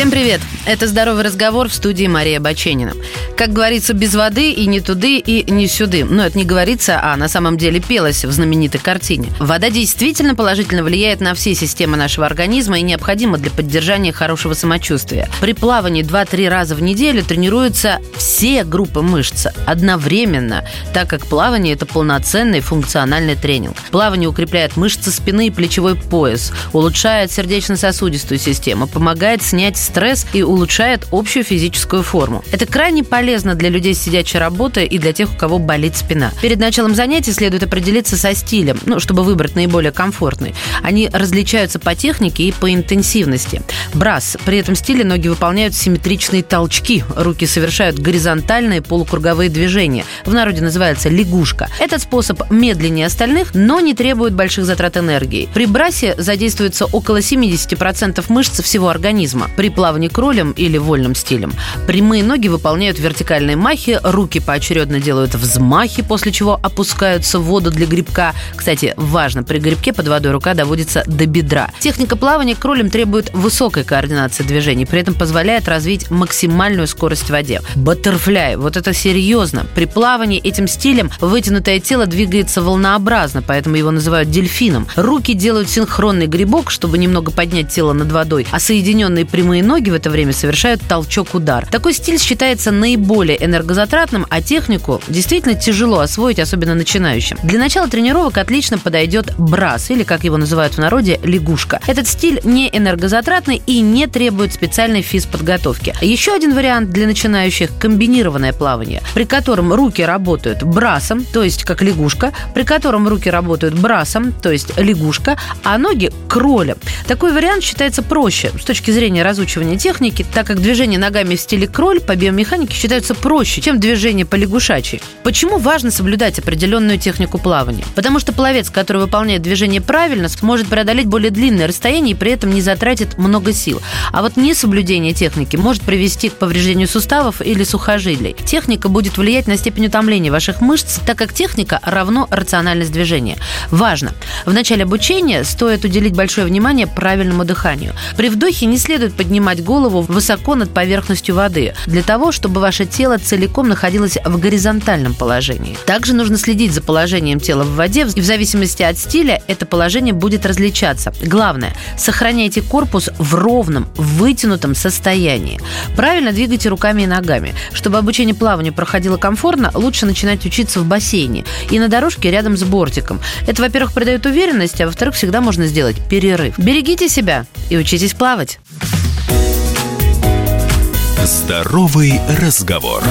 Всем привет! Это «Здоровый разговор» в студии Мария Баченина. Как говорится, без воды и не туды, и не сюды. Но это не говорится, а на самом деле пелось в знаменитой картине. Вода действительно положительно влияет на все системы нашего организма и необходима для поддержания хорошего самочувствия. При плавании 2-3 раза в неделю тренируются все группы мышц одновременно, так как плавание – это полноценный функциональный тренинг. Плавание укрепляет мышцы спины и плечевой пояс, улучшает сердечно-сосудистую систему, помогает снять стресс и улучшает общую физическую форму. Это крайне полезно для людей с сидячей работой и для тех, у кого болит спина. Перед началом занятий следует определиться со стилем, ну, чтобы выбрать наиболее комфортный. Они различаются по технике и по интенсивности. Брас. При этом стиле ноги выполняют симметричные толчки. Руки совершают горизонтальные полукруговые движения. В народе называется лягушка. Этот способ медленнее остальных, но не требует больших затрат энергии. При брасе задействуется около 70% мышц всего организма. При плавании кролем или вольным стилем прямые ноги выполняют вертикальные махи, руки поочередно делают взмахи, после чего опускаются в воду для грибка. Кстати, важно, при грибке под водой рука доводится до бедра. Техника плавания кролем требует высокой координации движений, при этом позволяет развить максимальную скорость в воде. Баттерфляй, вот это серьезно. При плавании этим стилем вытянутое тело двигается волнообразно, поэтому его называют дельфином. Руки делают синхронный грибок, чтобы немного поднять тело над водой, а соединенные прямые ноги в это время совершают толчок-удар. Такой стиль считается наиболее энергозатратным, а технику действительно тяжело освоить, особенно начинающим. Для начала тренировок отлично подойдет брас, или, как его называют в народе, лягушка. Этот стиль не энергозатратный и не требует специальной физподготовки. Еще один вариант для начинающих – комбинированное плавание, при котором руки работают брасом, то есть как лягушка, при котором руки работают брасом, то есть лягушка, а ноги – кролем. Такой вариант считается проще с точки зрения разучивания техники, так как движение ногами в стиле кроль по биомеханике считаются проще, чем движение по лягушачьи. Почему важно соблюдать определенную технику плавания? Потому что пловец, который выполняет движение правильно, сможет преодолеть более длинное расстояние и при этом не затратит много сил. А вот несоблюдение техники может привести к повреждению суставов или сухожилий. Техника будет влиять на степень утомления ваших мышц, так как техника равно рациональность движения. Важно! В начале обучения стоит уделить большое внимание правильному дыханию. При вдохе не следует поднимать голову высоко над поверхностью воды, для того, чтобы ваше тело целиком находилось в горизонтальном положении. Также нужно следить за положением тела в воде, и в зависимости от стиля это положение будет различаться. Главное, сохраняйте корпус в ровном, вытянутом состоянии. Правильно двигайте руками и ногами. Чтобы обучение плаванию проходило комфортно, лучше начинать учиться в бассейне и на дорожке рядом с бортиком. Это, во-первых, придает уверенность, а во-вторых, всегда можно сделать перерыв. Берегите себя и учитесь плавать. Здоровый разговор.